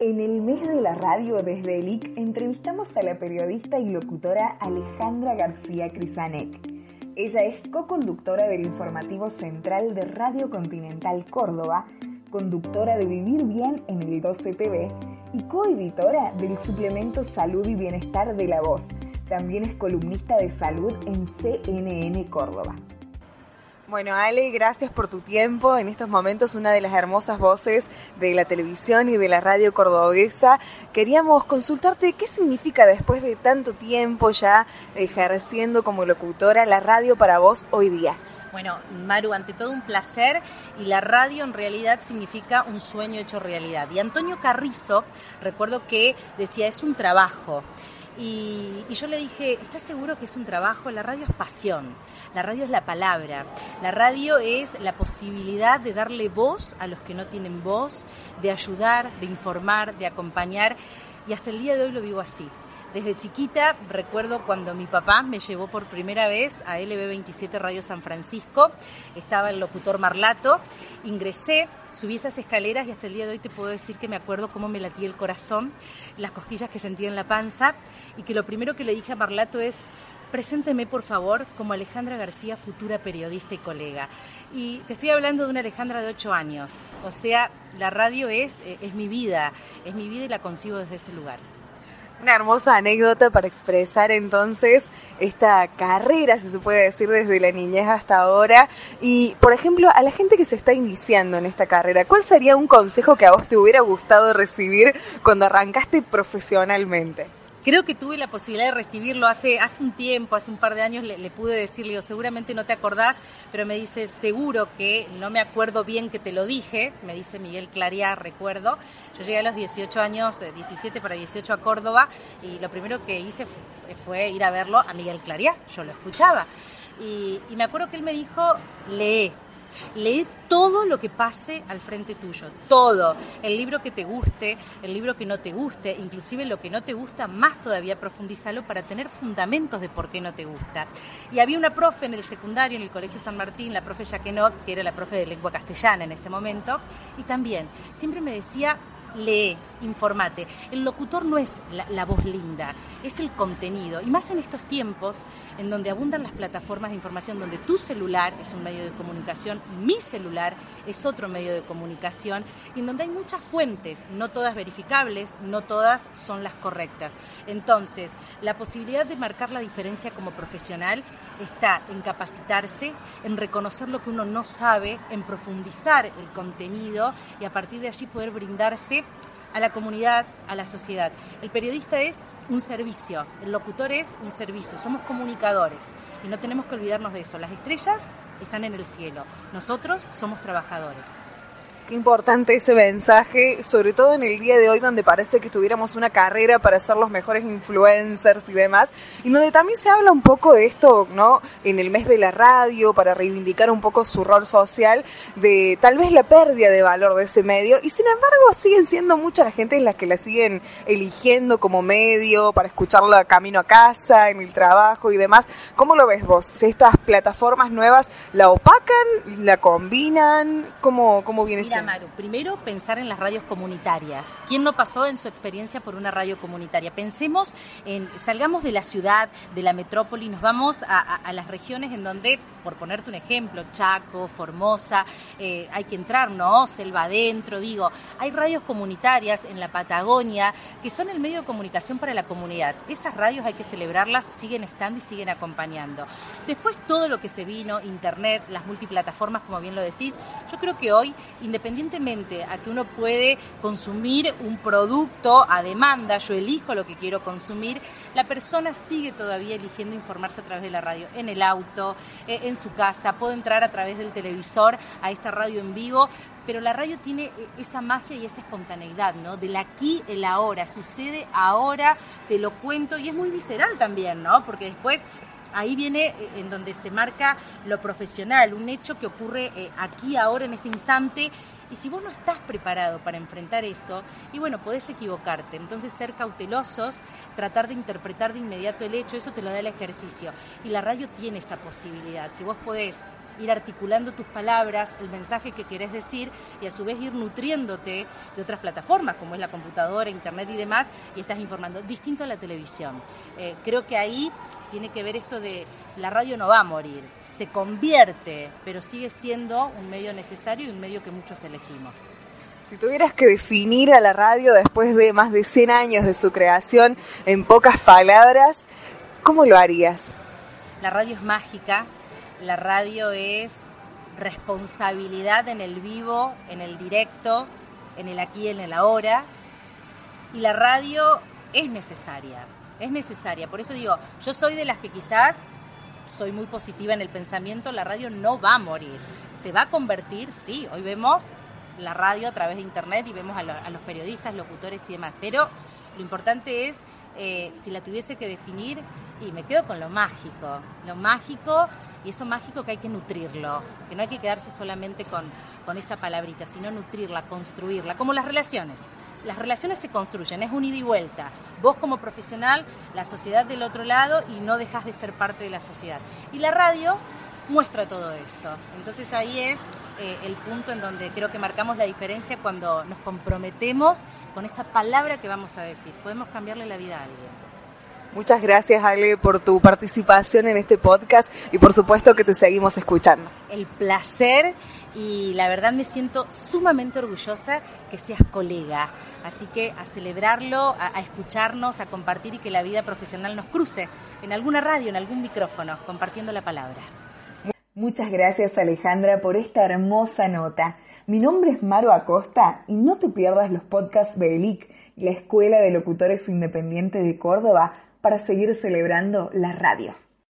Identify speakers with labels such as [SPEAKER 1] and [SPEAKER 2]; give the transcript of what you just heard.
[SPEAKER 1] En el mes de la radio desde el IC entrevistamos a la periodista y locutora Alejandra García Crisanek. Ella es co-conductora del informativo central de Radio Continental Córdoba, conductora de Vivir Bien en el 12 TV y coeditora del suplemento Salud y Bienestar de La Voz. También es columnista de salud en CNN Córdoba. Bueno, Ale, gracias por tu tiempo. En estos momentos, una de las hermosas voces de la televisión y de la radio cordobesa. Queríamos consultarte qué significa después de tanto tiempo ya ejerciendo como locutora la radio para vos hoy día.
[SPEAKER 2] Bueno, Maru, ante todo un placer y la radio en realidad significa un sueño hecho realidad. Y Antonio Carrizo, recuerdo que decía, es un trabajo. Y, yo le dije, ¿estás seguro que es un trabajo? La radio es pasión, la radio es la palabra, la radio es la posibilidad de darle voz a los que no tienen voz, de ayudar, de informar, de acompañar. Y hasta el día de hoy lo vivo así. Desde chiquita recuerdo cuando mi papá me llevó por primera vez a LB27 Radio San Francisco, estaba el locutor Marlato, ingresé, subí esas escaleras y hasta el día de hoy te puedo decir que me acuerdo cómo me latía el corazón, las cosquillas que sentía en la panza y que lo primero que le dije a Marlato es, Presénteme, por favor, como Alejandra García, futura periodista y colega. Y te estoy hablando de una Alejandra de 8 años. O sea, la radio es, eh, es mi vida, es mi vida y la consigo desde ese lugar.
[SPEAKER 1] Una hermosa anécdota para expresar entonces esta carrera, si se puede decir, desde la niñez hasta ahora. Y, por ejemplo, a la gente que se está iniciando en esta carrera, ¿cuál sería un consejo que a vos te hubiera gustado recibir cuando arrancaste profesionalmente?
[SPEAKER 2] Creo que tuve la posibilidad de recibirlo hace, hace un tiempo, hace un par de años, le, pude decirle, seguramente no te acordás, pero me dice, seguro que no me acuerdo bien que te lo dije, me dice Miguel Clariá, recuerdo. Yo llegué a los 18 años, 17 eh, para 18 a Córdoba, y lo primero que hice fue, ir a verlo a Miguel Clariá, yo lo escuchaba. Y me acuerdo que él me dijo, lee, Lee todo lo que pase al frente tuyo, todo. El libro que te guste, el libro que no te guste, inclusive lo que no te gusta, más todavía profundízalo para tener fundamentos de por qué no te gusta. Y había una profe en el secundario, en el Colegio San Martín, la profe Jaquenot, que era la profe de lengua castellana en ese momento, y también siempre me decía, lee, informate. El locutor no es la, voz linda, es el contenido. Y más en estos tiempos en donde abundan las plataformas de información, donde tu celular es un medio de comunicación, mi celular es otro medio de comunicación, y en donde hay muchas fuentes, no todas verificables, no todas son las correctas. Entonces, la posibilidad de marcar la diferencia como profesional está en capacitarse, en reconocer lo que uno no sabe, en profundizar el contenido y a partir de allí poder brindarse a la comunidad, a la sociedad. El periodista es un servicio, el locutor es un servicio, somos comunicadores y no tenemos que olvidarnos de eso. Las estrellas están en el cielo, nosotros somos trabajadores.
[SPEAKER 1] Qué importante ese mensaje, sobre todo en el día de hoy donde parece que tuviéramos una carrera para ser los mejores influencers y demás, y donde también se habla un poco de esto, ¿no? En el mes de la radio, para reivindicar un poco su rol social, de tal vez la pérdida de valor de ese medio, y sin embargo siguen siendo mucha la gente las que la siguen eligiendo como medio para escucharla camino a casa, en el trabajo y demás. ¿Cómo lo ves vos? Si estas plataformas nuevas la opacan, la combinan, ¿cómo, cómo viene
[SPEAKER 2] Mira, Maru, primero pensar en las radios comunitarias. ¿Quién no pasó en su experiencia por una radio comunitaria? Pensemos en, salgamos de la ciudad, de la metrópoli, nos vamos a, las regiones en donde, por ponerte un ejemplo, Chaco, Formosa, eh, hay que entrar, ¿no? Selva adentro, digo, hay radios comunitarias en la Patagonia que son el medio de comunicación para la comunidad. Esas radios hay que celebrarlas, siguen estando y siguen acompañando. Después todo lo que se vino, internet, las multiplataformas, como bien lo decís, yo creo que hoy, independientemente a que uno puede consumir un producto a demanda, yo elijo lo que quiero consumir, la persona sigue todavía eligiendo informarse a través de la radio, en el auto, eh, en su casa, puedo entrar a través del televisor a esta radio en vivo, pero la radio tiene eh, esa magia y esa espontaneidad, ¿no? Del aquí, el ahora, sucede ahora, te lo cuento y es muy visceral también, ¿no? Porque después ahí viene eh, en donde se marca lo profesional, un hecho que ocurre aquí, ahora, en este instante, y si vos no estás preparado para enfrentar eso, y bueno, podés equivocarte. Entonces ser cautelosos, tratar de interpretar de inmediato el hecho, eso te lo da el ejercicio. Y la radio tiene esa posibilidad, que vos podés ir articulando tus palabras, el mensaje que querés decir y a su vez ir nutriéndote de otras plataformas como es la computadora, internet y demás y estás informando. Distinto a la televisión. Eh, creo que ahí tiene que ver esto de la radio no va a morir, se convierte, pero sigue siendo un medio necesario y un medio que muchos elegimos.
[SPEAKER 1] Si tuvieras que definir a la radio después de más de 100 años de su creación en pocas palabras, ¿cómo lo harías?
[SPEAKER 2] La radio es mágica, la radio es responsabilidad en el vivo, en el directo, en el aquí y en el ahora. Y la radio es necesaria, es necesaria. Por eso digo, yo soy de las que quizás soy muy positiva en el pensamiento, la radio no va a morir. Se va a convertir, sí, hoy vemos la radio a través de internet y vemos a, los periodistas, locutores y demás, pero lo importante es, eh, si la tuviese que definir, y me quedo con lo mágico, lo mágico y eso mágico que hay que nutrirlo, que no hay que quedarse solamente con, con esa palabrita, sino nutrirla, construirla, como las relaciones. Las relaciones se construyen, es un ida y vuelta. Vos como profesional, la sociedad del otro lado y no dejas de ser parte de la sociedad. Y la radio muestra todo eso. Entonces ahí es eh, el punto en donde creo que marcamos la diferencia cuando nos comprometemos con esa palabra que vamos a decir. Podemos cambiarle la vida a alguien.
[SPEAKER 1] Muchas gracias, Ale, por tu participación en este podcast y por supuesto que te seguimos escuchando.
[SPEAKER 2] El placer y la verdad me siento sumamente orgullosa que seas colega. Así que a celebrarlo, a, escucharnos, a compartir y que la vida profesional nos cruce en alguna radio, en algún micrófono, compartiendo la palabra.
[SPEAKER 1] Muchas gracias Alejandra por esta hermosa nota. Mi nombre es Maro Acosta y no te pierdas los podcasts de ELIC, la Escuela de Locutores Independiente de Córdoba, para seguir celebrando la radio.